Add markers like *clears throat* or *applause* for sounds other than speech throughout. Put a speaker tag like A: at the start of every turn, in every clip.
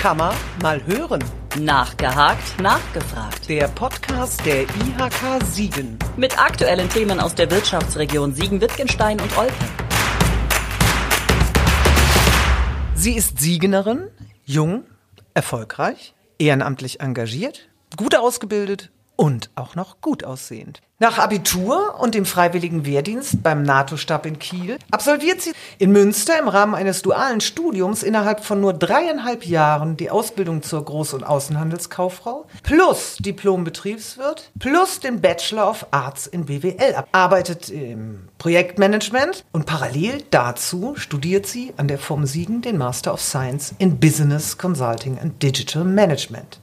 A: Kammer mal hören.
B: Nachgehakt, nachgefragt.
A: Der Podcast der IHK Siegen.
B: Mit aktuellen Themen aus der Wirtschaftsregion Siegen-Wittgenstein und Olpe.
A: Sie ist Siegenerin, jung, erfolgreich, ehrenamtlich engagiert, gut ausgebildet und auch noch gut aussehend. Nach Abitur und dem freiwilligen Wehrdienst beim NATO-Stab in Kiel absolviert sie in Münster im Rahmen eines dualen Studiums innerhalb von nur dreieinhalb Jahren die Ausbildung zur Groß- und Außenhandelskauffrau plus Diplom-Betriebswirt plus den Bachelor of Arts in BWL ab. Arbeitet im Projektmanagement und parallel dazu studiert sie an der FOM Siegen den Master of Science in Business Consulting and Digital Management.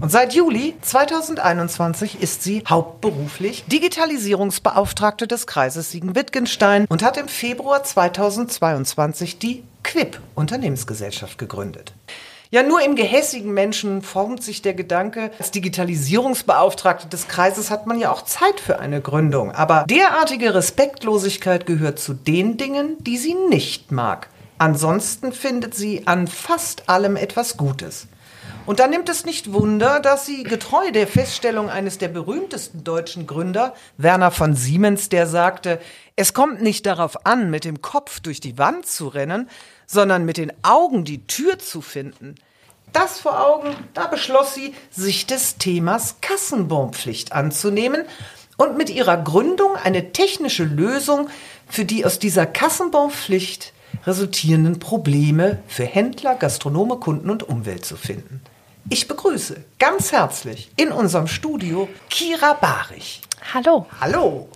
A: Und seit Juli 2021 ist sie hauptberuflich Digitalisierungsbeauftragte des Kreises Siegen-Wittgenstein und hat im Februar 2022 die Quip Unternehmensgesellschaft gegründet. Ja, nur im gehässigen Menschen formt sich der Gedanke, als Digitalisierungsbeauftragte des Kreises hat man ja auch Zeit für eine Gründung. Aber derartige Respektlosigkeit gehört zu den Dingen, die sie nicht mag. Ansonsten findet sie an fast allem etwas Gutes. Und da nimmt es nicht Wunder, dass sie getreu der Feststellung eines der berühmtesten deutschen Gründer, Werner von Siemens, der sagte, es kommt nicht darauf an, mit dem Kopf durch die Wand zu rennen, sondern mit den Augen die Tür zu finden. Das vor Augen, da beschloss sie, sich des Themas Kassenbonpflicht anzunehmen und mit ihrer Gründung eine technische Lösung für die aus dieser Kassenbonpflicht resultierenden Probleme für Händler, Gastronome, Kunden und Umwelt zu finden. Ich begrüße ganz herzlich in unserem Studio Kira Barich.
C: Hallo.
A: Hallo.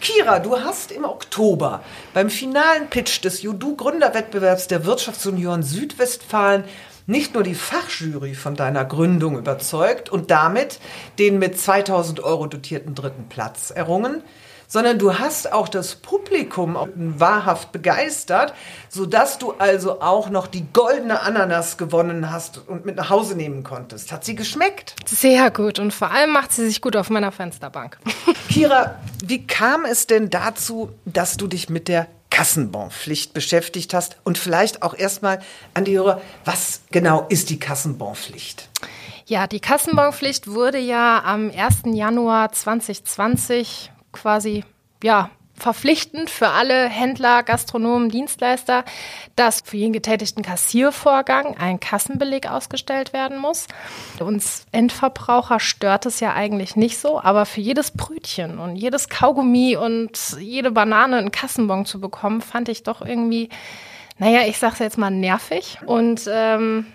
A: Kira, du hast im Oktober beim finalen Pitch des Judu Gründerwettbewerbs der Wirtschaftsunion Südwestfalen nicht nur die Fachjury von deiner Gründung überzeugt und damit den mit 2000 Euro dotierten dritten Platz errungen, sondern du hast auch das Publikum wahrhaft begeistert, sodass du also auch noch die goldene Ananas gewonnen hast und mit nach Hause nehmen konntest. Hat sie geschmeckt?
C: Sehr gut und vor allem macht sie sich gut auf meiner Fensterbank. *laughs*
A: Kira, wie kam es denn dazu, dass du dich mit der Kassenbonpflicht beschäftigt hast und vielleicht auch erstmal an die Hörer, was genau ist die Kassenbonpflicht?
C: Ja, die Kassenbonpflicht wurde ja am 1. Januar 2020 quasi, ja, verpflichtend für alle Händler, Gastronomen, Dienstleister, dass für jeden getätigten Kassiervorgang ein Kassenbeleg ausgestellt werden muss. Uns Endverbraucher stört es ja eigentlich nicht so, aber für jedes Brötchen und jedes Kaugummi und jede Banane einen Kassenbon zu bekommen, fand ich doch irgendwie, naja, ich sag's jetzt mal nervig. Und ähm,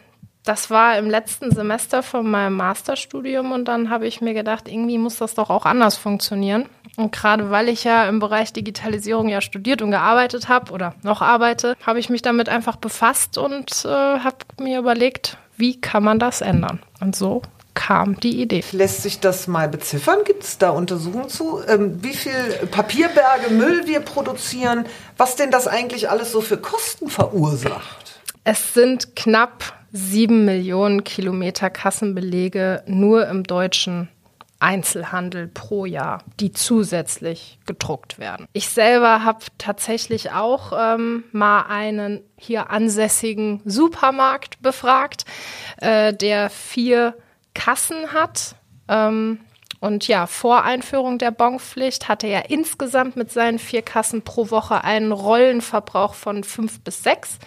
C: das war im letzten Semester von meinem Masterstudium und dann habe ich mir gedacht, irgendwie muss das doch auch anders funktionieren. Und gerade weil ich ja im Bereich Digitalisierung ja studiert und gearbeitet habe oder noch arbeite, habe ich mich damit einfach befasst und äh, habe mir überlegt, wie kann man das ändern? Und so kam die Idee.
A: Lässt sich das mal beziffern? Gibt es da Untersuchungen zu? Ähm, wie viel Papierberge Müll wir produzieren? Was denn das eigentlich alles so für Kosten verursacht?
C: Es sind knapp sieben Millionen Kilometer Kassenbelege nur im deutschen Einzelhandel pro Jahr, die zusätzlich gedruckt werden. Ich selber habe tatsächlich auch ähm, mal einen hier ansässigen Supermarkt befragt, äh, der vier Kassen hat. Ähm, und ja, vor Einführung der Bonpflicht hatte er insgesamt mit seinen vier Kassen pro Woche einen Rollenverbrauch von fünf bis sechs.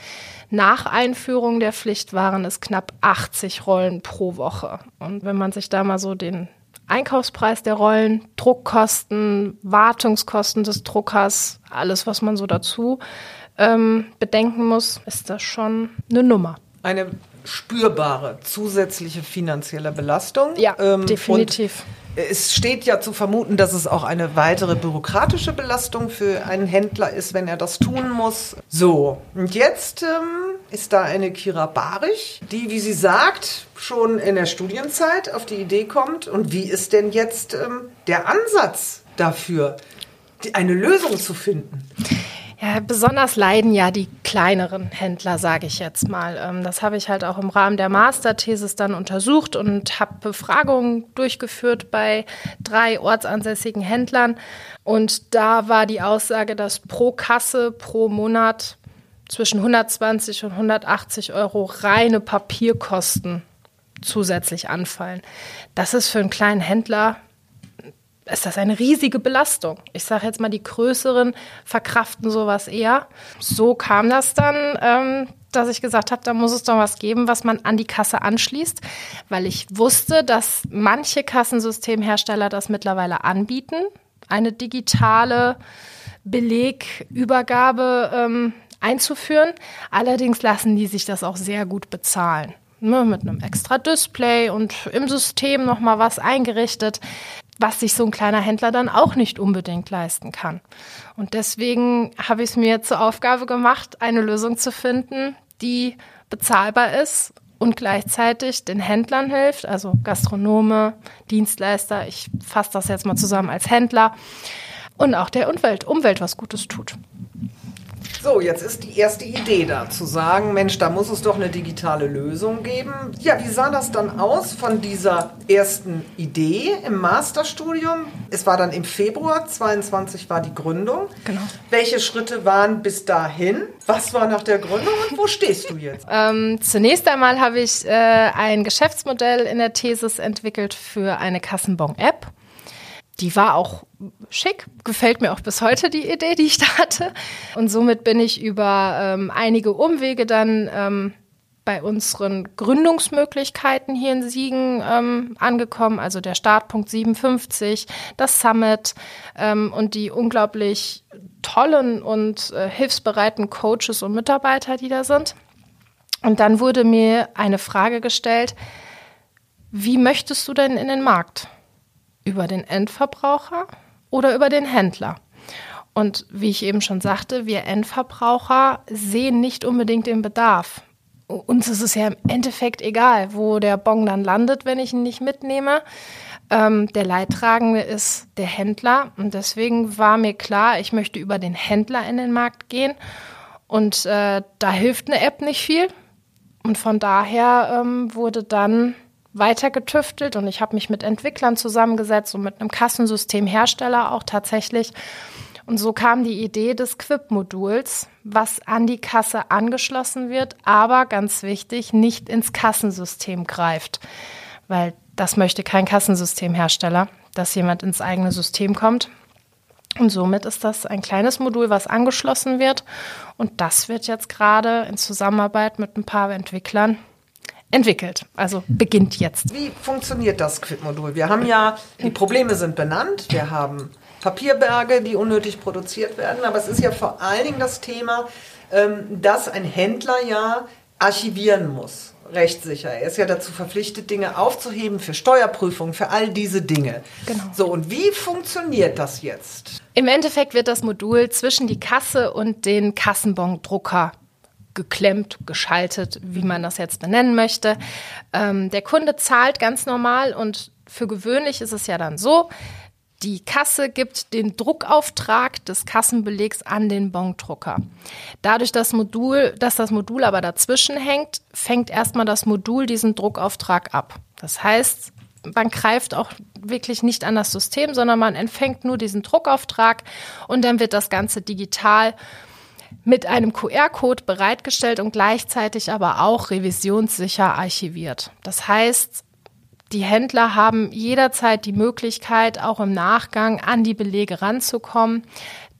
C: Nach Einführung der Pflicht waren es knapp 80 Rollen pro Woche. Und wenn man sich da mal so den Einkaufspreis der Rollen, Druckkosten, Wartungskosten des Druckers, alles, was man so dazu ähm, bedenken muss, ist das schon eine Nummer.
A: Eine spürbare zusätzliche finanzielle Belastung.
C: Ja, ähm, definitiv.
A: Es steht ja zu vermuten, dass es auch eine weitere bürokratische Belastung für einen Händler ist, wenn er das tun muss. So, und jetzt ähm, ist da eine Kira Barich, die, wie sie sagt, schon in der Studienzeit auf die Idee kommt. Und wie ist denn jetzt ähm, der Ansatz dafür, die, eine Lösung zu finden?
C: Ja, besonders leiden ja die kleineren Händler, sage ich jetzt mal. Ähm, das habe ich halt auch im Rahmen der Masterthesis dann untersucht und habe Befragungen durchgeführt bei drei ortsansässigen Händlern. Und da war die Aussage, dass pro Kasse pro Monat zwischen 120 und 180 Euro reine Papierkosten zusätzlich anfallen. Das ist für einen kleinen Händler ist das eine riesige Belastung. Ich sage jetzt mal, die größeren verkraften sowas eher. So kam das dann, ähm, dass ich gesagt habe, da muss es doch was geben, was man an die Kasse anschließt, weil ich wusste, dass manche Kassensystemhersteller das mittlerweile anbieten, eine digitale Belegübergabe ähm, einzuführen. Allerdings lassen die sich das auch sehr gut bezahlen. Ne, mit einem extra Display und im System nochmal was eingerichtet, was sich so ein kleiner Händler dann auch nicht unbedingt leisten kann. Und deswegen habe ich es mir zur Aufgabe gemacht, eine Lösung zu finden, die bezahlbar ist und gleichzeitig den Händlern hilft, also Gastronome, Dienstleister, ich fasse das jetzt mal zusammen als Händler, und auch der Umwelt, Umwelt was Gutes tut.
A: So, jetzt ist die erste Idee da, zu sagen, Mensch, da muss es doch eine digitale Lösung geben. Ja, wie sah das dann aus von dieser ersten Idee im Masterstudium? Es war dann im Februar 22 war die Gründung.
C: Genau.
A: Welche Schritte waren bis dahin? Was war nach der Gründung und wo stehst du jetzt?
C: Ähm, zunächst einmal habe ich äh, ein Geschäftsmodell in der Thesis entwickelt für eine Kassenbon-App die war auch schick, gefällt mir auch bis heute die Idee, die ich da hatte. Und somit bin ich über ähm, einige Umwege dann ähm, bei unseren Gründungsmöglichkeiten hier in Siegen ähm, angekommen, also der Startpunkt 57, das Summit ähm, und die unglaublich tollen und äh, hilfsbereiten Coaches und Mitarbeiter, die da sind. Und dann wurde mir eine Frage gestellt, wie möchtest du denn in den Markt? Über den Endverbraucher oder über den Händler. Und wie ich eben schon sagte, wir Endverbraucher sehen nicht unbedingt den Bedarf. Uns ist es ja im Endeffekt egal, wo der Bon dann landet, wenn ich ihn nicht mitnehme. Ähm, der Leidtragende ist der Händler. Und deswegen war mir klar, ich möchte über den Händler in den Markt gehen. Und äh, da hilft eine App nicht viel. Und von daher ähm, wurde dann weiter getüftelt und ich habe mich mit Entwicklern zusammengesetzt und mit einem Kassensystemhersteller auch tatsächlich. Und so kam die Idee des Quip-Moduls, was an die Kasse angeschlossen wird, aber ganz wichtig, nicht ins Kassensystem greift. Weil das möchte kein Kassensystemhersteller, dass jemand ins eigene System kommt. Und somit ist das ein kleines Modul, was angeschlossen wird. Und das wird jetzt gerade in Zusammenarbeit mit ein paar Entwicklern entwickelt. Also beginnt jetzt.
A: Wie funktioniert das Quid-Modul? Wir haben ja, die Probleme sind benannt. Wir haben Papierberge, die unnötig produziert werden. Aber es ist ja vor allen Dingen das Thema, ähm, dass ein Händler ja archivieren muss. Rechtssicher. Er ist ja dazu verpflichtet, Dinge aufzuheben für Steuerprüfung, für all diese Dinge.
C: Genau.
A: So, und wie funktioniert das jetzt?
C: Im Endeffekt wird das Modul zwischen die Kasse und den Kassenbon-Drucker geklemmt, geschaltet, wie man das jetzt benennen möchte. Ähm, der Kunde zahlt ganz normal und für gewöhnlich ist es ja dann so, die Kasse gibt den Druckauftrag des Kassenbelegs an den Bondrucker. Dadurch, das Modul, dass das Modul aber dazwischen hängt, fängt erstmal das Modul diesen Druckauftrag ab. Das heißt, man greift auch wirklich nicht an das System, sondern man empfängt nur diesen Druckauftrag und dann wird das Ganze digital mit einem QR-Code bereitgestellt und gleichzeitig aber auch revisionssicher archiviert. Das heißt, die Händler haben jederzeit die Möglichkeit, auch im Nachgang an die Belege ranzukommen,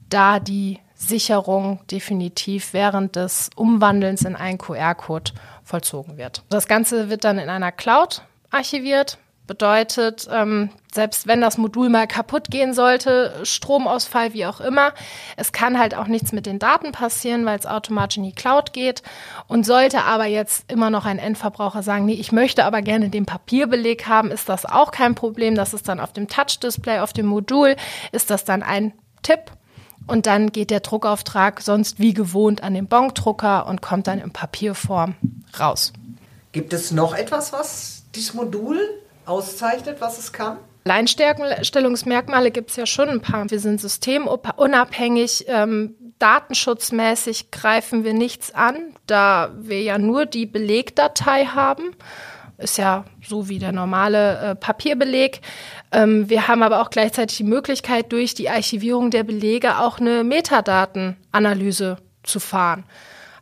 C: da die Sicherung definitiv während des Umwandelns in einen QR-Code vollzogen wird. Das Ganze wird dann in einer Cloud archiviert Bedeutet, ähm, selbst wenn das Modul mal kaputt gehen sollte, Stromausfall, wie auch immer, es kann halt auch nichts mit den Daten passieren, weil es automatisch in die Cloud geht. Und sollte aber jetzt immer noch ein Endverbraucher sagen, nee, ich möchte aber gerne den Papierbeleg haben, ist das auch kein Problem. Das ist dann auf dem Touch-Display, auf dem Modul, ist das dann ein Tipp. Und dann geht der Druckauftrag sonst wie gewohnt an den Bonkdrucker und kommt dann in Papierform raus.
A: Gibt es noch etwas, was dieses Modul auszeichnet, was es kann?
C: Alleinstellungsmerkmale gibt es ja schon ein paar. Wir sind systemunabhängig, ähm, datenschutzmäßig greifen wir nichts an, da wir ja nur die Belegdatei haben. Ist ja so wie der normale äh, Papierbeleg. Ähm, wir haben aber auch gleichzeitig die Möglichkeit, durch die Archivierung der Belege auch eine Metadatenanalyse zu fahren.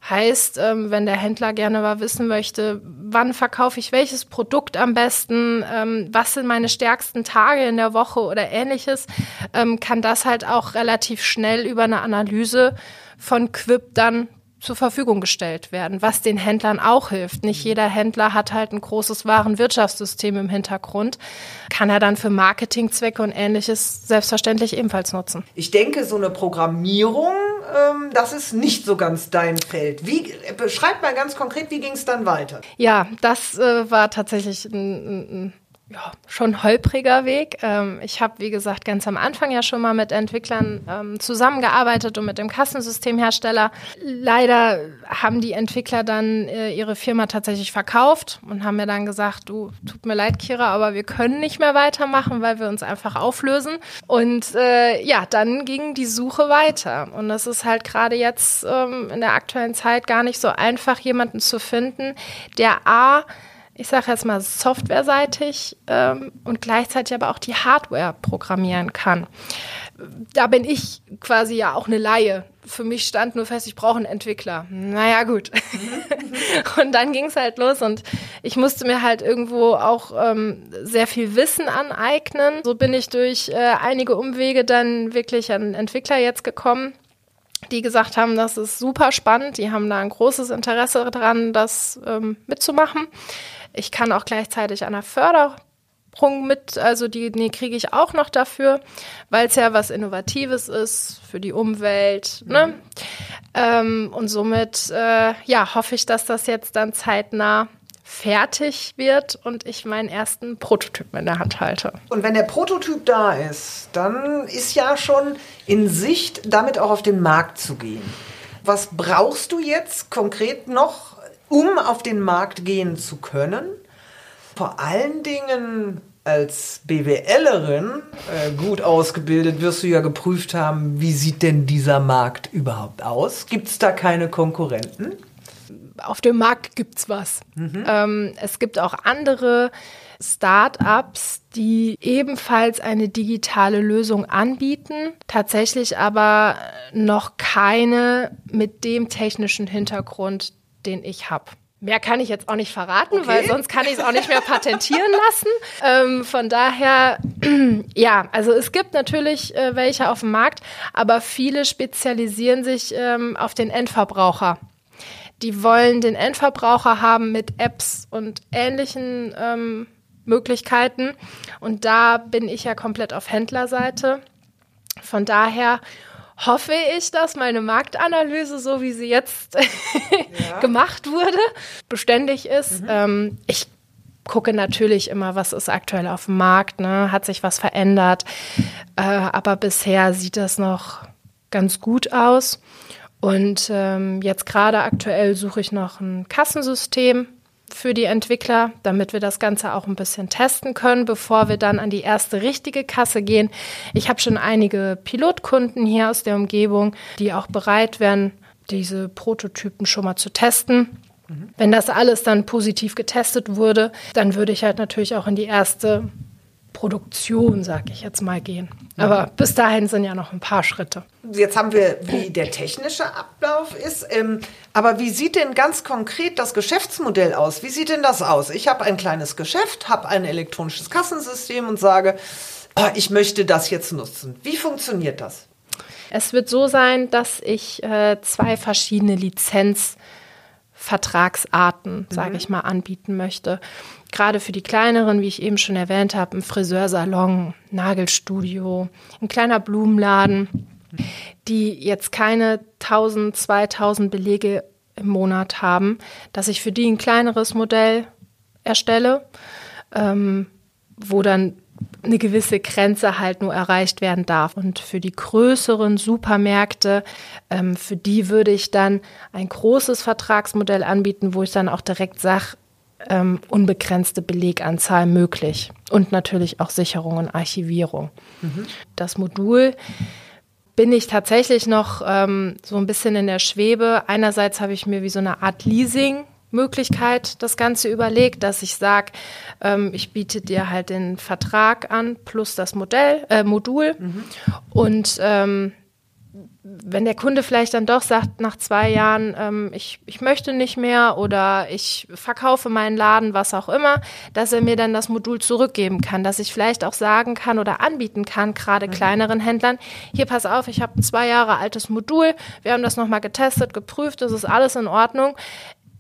C: Heißt, ähm, wenn der Händler gerne mal wissen möchte, wann verkaufe ich welches Produkt am besten, ähm, was sind meine stärksten Tage in der Woche oder ähnliches, ähm, kann das halt auch relativ schnell über eine Analyse von Quip dann zur Verfügung gestellt werden, was den Händlern auch hilft. Nicht jeder Händler hat halt ein großes Warenwirtschaftssystem im Hintergrund, kann er dann für Marketingzwecke und ähnliches selbstverständlich ebenfalls nutzen.
A: Ich denke, so eine Programmierung, ähm, das ist nicht so ganz dein Feld. Wie, beschreib mal ganz konkret, wie ging es dann weiter?
C: Ja, das äh, war tatsächlich ein, ein ja, schon holpriger Weg. Ähm, ich habe, wie gesagt, ganz am Anfang ja schon mal mit Entwicklern ähm, zusammengearbeitet und mit dem Kassensystemhersteller. Leider haben die Entwickler dann äh, ihre Firma tatsächlich verkauft und haben mir dann gesagt, du, tut mir leid, Kira, aber wir können nicht mehr weitermachen, weil wir uns einfach auflösen. Und äh, ja, dann ging die Suche weiter. Und das ist halt gerade jetzt ähm, in der aktuellen Zeit gar nicht so einfach, jemanden zu finden, der A, ich sage jetzt mal softwareseitig ähm, und gleichzeitig aber auch die Hardware programmieren kann. Da bin ich quasi ja auch eine Laie. Für mich stand nur fest, ich brauche einen Entwickler. Naja, gut. *laughs* und dann ging es halt los und ich musste mir halt irgendwo auch ähm, sehr viel Wissen aneignen. So bin ich durch äh, einige Umwege dann wirklich an Entwickler jetzt gekommen die gesagt haben, das ist super spannend, die haben da ein großes Interesse daran, das ähm, mitzumachen. Ich kann auch gleichzeitig an der Förderung mit, also die, die kriege ich auch noch dafür, weil es ja was Innovatives ist für die Umwelt. Ne? Mhm. Ähm, und somit äh, ja, hoffe ich, dass das jetzt dann zeitnah fertig wird und ich meinen ersten Prototypen in der Hand halte.
A: Und wenn der Prototyp da ist, dann ist ja schon in Sicht, damit auch auf den Markt zu gehen. Was brauchst du jetzt konkret noch um auf den Markt gehen zu können. Vor allen Dingen als BWLerin äh, gut ausgebildet wirst du ja geprüft haben, wie sieht denn dieser Markt überhaupt aus? Gibt es da keine Konkurrenten?
C: Auf dem Markt gibt es was. Mhm. Ähm, es gibt auch andere Start-ups, die ebenfalls eine digitale Lösung anbieten, tatsächlich aber noch keine mit dem technischen Hintergrund, den ich habe. Mehr kann ich jetzt auch nicht verraten, okay. weil sonst kann ich es auch nicht mehr patentieren lassen. *laughs* Ähm, von daher, *clears throat* ja, also es gibt natürlich äh, welche auf dem Markt, aber viele spezialisieren sich ähm, auf den Endverbraucher. Die wollen den Endverbraucher haben mit Apps und ähnlichen ähm, Möglichkeiten. Und da bin ich ja komplett auf Händlerseite. Von daher hoffe ich, dass meine Marktanalyse, so wie sie jetzt *laughs* ja. gemacht wurde, beständig ist. Mhm. Ähm, ich gucke natürlich immer, was ist aktuell auf dem Markt, ne? hat sich was verändert. Äh, aber bisher sieht das noch ganz gut aus. Und ähm, jetzt gerade aktuell suche ich noch ein Kassensystem, für die Entwickler, damit wir das Ganze auch ein bisschen testen können, bevor wir dann an die erste richtige Kasse gehen. Ich habe schon einige Pilotkunden hier aus der Umgebung, die auch bereit wären, diese Prototypen schon mal zu testen. Mhm. Wenn das alles dann positiv getestet wurde, dann würde ich halt natürlich auch in die erste Produktion, sag ich jetzt mal, gehen. Aber bis dahin sind ja noch ein paar Schritte.
A: Jetzt haben wir, wie der technische Ablauf ist. Ähm, aber wie sieht denn ganz konkret das Geschäftsmodell aus? Wie sieht denn das aus? Ich habe ein kleines Geschäft, habe ein elektronisches Kassensystem und sage, oh, ich möchte das jetzt nutzen. Wie funktioniert das?
C: Es wird so sein, dass ich äh, zwei verschiedene Lizenzvertragsarten, sage mhm. ich mal, anbieten möchte gerade für die kleineren, wie ich eben schon erwähnt habe, ein Friseursalon, Nagelstudio, ein kleiner Blumenladen, die jetzt keine 1000, 2000 Belege im Monat haben, dass ich für die ein kleineres Modell erstelle, ähm, wo dann eine gewisse Grenze halt nur erreicht werden darf. Und für die größeren Supermärkte, ähm, für die würde ich dann ein großes Vertragsmodell anbieten, wo ich dann auch direkt sage, ähm, unbegrenzte Beleganzahl möglich und natürlich auch Sicherung und Archivierung. Mhm. Das Modul bin ich tatsächlich noch ähm, so ein bisschen in der Schwebe. Einerseits habe ich mir wie so eine Art Leasing Möglichkeit das Ganze überlegt, dass ich sage, ähm, ich biete dir halt den Vertrag an plus das Modell, äh, Modul mhm. und ähm, wenn der Kunde vielleicht dann doch sagt, nach zwei Jahren, ähm, ich, ich möchte nicht mehr oder ich verkaufe meinen Laden, was auch immer, dass er mir dann das Modul zurückgeben kann, dass ich vielleicht auch sagen kann oder anbieten kann, gerade mhm. kleineren Händlern, hier pass auf, ich habe ein zwei Jahre altes Modul, wir haben das nochmal getestet, geprüft, das ist alles in Ordnung.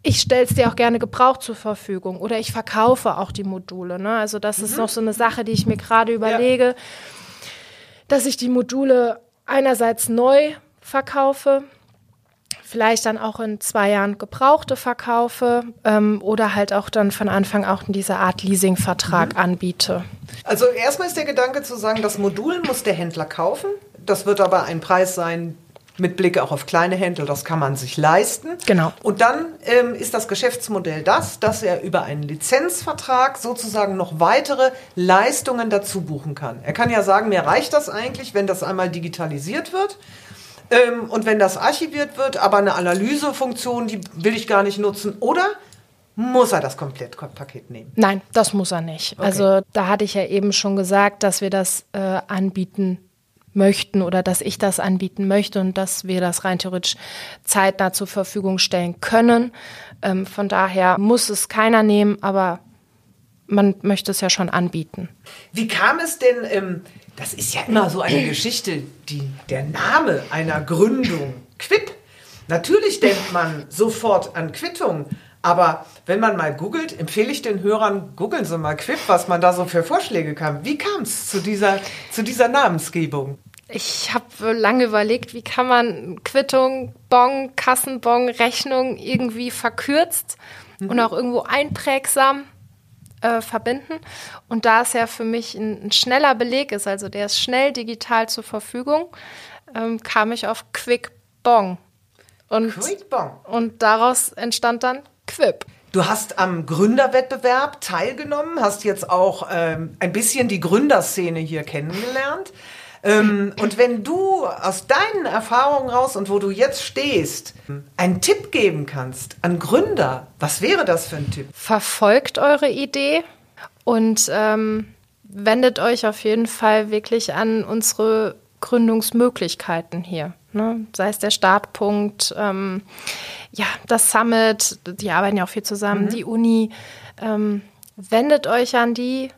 C: Ich stelle es dir auch gerne gebraucht zur Verfügung oder ich verkaufe auch die Module. Ne? Also das mhm. ist noch so eine Sache, die ich mir gerade überlege, ja. dass ich die Module einerseits neu verkaufe, vielleicht dann auch in zwei Jahren gebrauchte verkaufe ähm, oder halt auch dann von Anfang auch in dieser Art Leasingvertrag mhm. anbiete.
A: Also erstmal ist der Gedanke zu sagen, das Modul muss der Händler kaufen. Das wird aber ein Preis sein, mit Blick auch auf kleine Händler, das kann man sich leisten.
C: Genau.
A: Und dann ähm, ist das Geschäftsmodell das, dass er über einen Lizenzvertrag sozusagen noch weitere Leistungen dazu buchen kann. Er kann ja sagen, mir reicht das eigentlich, wenn das einmal digitalisiert wird. Ähm, und wenn das archiviert wird, aber eine Analysefunktion, die will ich gar nicht nutzen. Oder muss er das Komplettpaket nehmen?
C: Nein, das muss er nicht. Okay. Also da hatte ich ja eben schon gesagt, dass wir das äh, anbieten möchten oder dass ich das anbieten möchte und dass wir das rein theoretisch zeitnah zur Verfügung stellen können. Ähm, von daher muss es keiner nehmen, aber man möchte es ja schon anbieten.
A: Wie kam es denn, ähm, das ist ja immer so eine Geschichte, die, der Name einer Gründung, Quip. Natürlich denkt man sofort an Quittung, aber wenn man mal googelt, empfehle ich den Hörern, googeln Sie mal Quip, was man da so für Vorschläge kam. Wie kam es zu dieser, zu dieser Namensgebung?
C: Ich habe lange überlegt, wie kann man Quittung, Bon, Kassenbon, Rechnung irgendwie verkürzt mhm. und auch irgendwo einprägsam äh, verbinden. Und da es ja für mich ein, ein, schneller Beleg ist, also der ist schnell digital zur Verfügung, ähm, kam ich auf Quickbong. Und, Quickbong. Und daraus entstand dann Quip.
A: Du hast am Gründerwettbewerb teilgenommen, hast jetzt auch ähm, ein bisschen die Gründerszene hier kennengelernt. Ähm, und wenn du aus deinen Erfahrungen raus und wo du jetzt stehst, einen Tipp geben kannst an Gründer, was wäre das für ein Tipp?
C: Verfolgt eure Idee und ähm, wendet euch auf jeden Fall wirklich an unsere Gründungsmöglichkeiten hier. Ne? Sei es der Startpunkt, ähm, ja, das Summit, die arbeiten ja auch viel zusammen, mhm. die Uni. Ähm, wendet euch an die.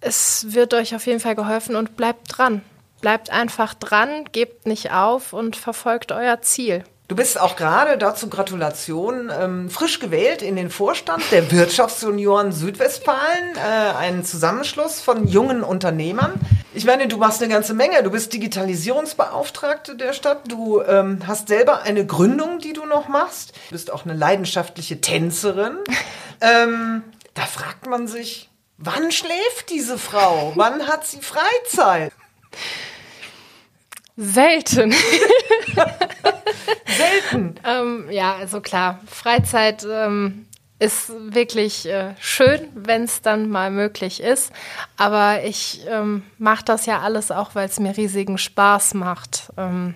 C: Es wird euch auf jeden Fall geholfen und bleibt dran. Bleibt einfach dran, gebt nicht auf und verfolgt euer Ziel.
A: Du bist auch gerade dazu Gratulation ähm, frisch gewählt in den Vorstand der Wirtschaftsjunioren Südwestfalen, äh, ein Zusammenschluss von jungen Unternehmern. Ich meine, du machst eine ganze Menge. Du bist Digitalisierungsbeauftragte der Stadt. Du ähm, hast selber eine Gründung, die du noch machst. Du bist auch eine leidenschaftliche Tänzerin. *laughs* ähm, da fragt man sich, wann schläft diese Frau? Wann hat sie Freizeit?
C: Selten. *laughs*
A: Selten. *laughs*
C: ähm, ja, also klar, Freizeit ähm, ist wirklich äh, schön, wenn es dann mal möglich ist. Aber ich ähm, mache das ja alles auch, weil es mir riesigen Spaß macht. Ähm,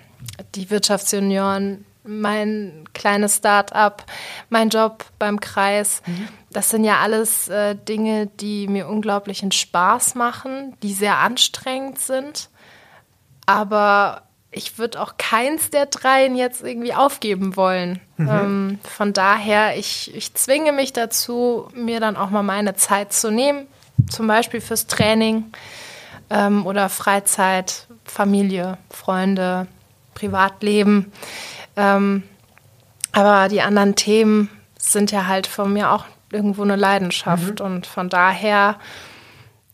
C: die Wirtschaftsjunioren, mein kleines Start-up, mein Job beim Kreis. Mhm. Das sind ja alles äh, Dinge, die mir unglaublichen Spaß machen, die sehr anstrengend sind aber ich würde auch keins der dreien jetzt irgendwie aufgeben wollen. Mhm. Ähm, von daher, ich, ich zwinge mich dazu, mir dann auch mal meine Zeit zu nehmen, zum Beispiel fürs Training ähm, oder Freizeit, Familie, Freunde, Privatleben. Ähm, aber die anderen Themen sind ja halt von mir auch irgendwo eine Leidenschaft mhm. und von daher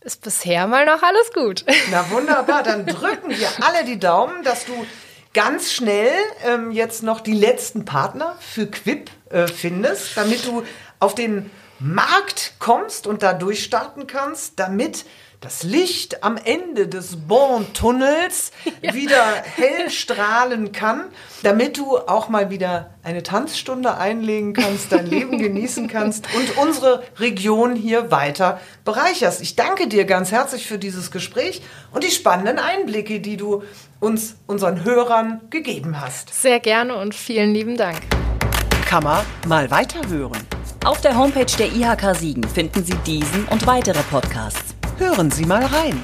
C: ist bisher mal noch alles gut.
A: Na wunderbar, dann drücken wir alle die Daumen, dass du ganz schnell ähm, jetzt noch die letzten Partner für Quip äh, findest, damit du auf den Markt kommst und da durchstarten kannst, damit das Licht am Ende des Bon-Tunnels *laughs* ja. wieder hell strahlen kann, damit du auch mal wieder eine Tanzstunde einlegen kannst, dein Leben *laughs* genießen kannst und unsere Region hier weiter bereicherst. Ich danke dir ganz herzlich für dieses Gespräch und die spannenden Einblicke, die du uns, unseren Hörern gegeben hast.
C: Sehr gerne und vielen lieben Dank.
A: Kann man mal weiterhören.
B: Auf der Homepage der IHK Siegen finden Sie diesen und weitere Podcasts.
A: Hören Sie mal rein.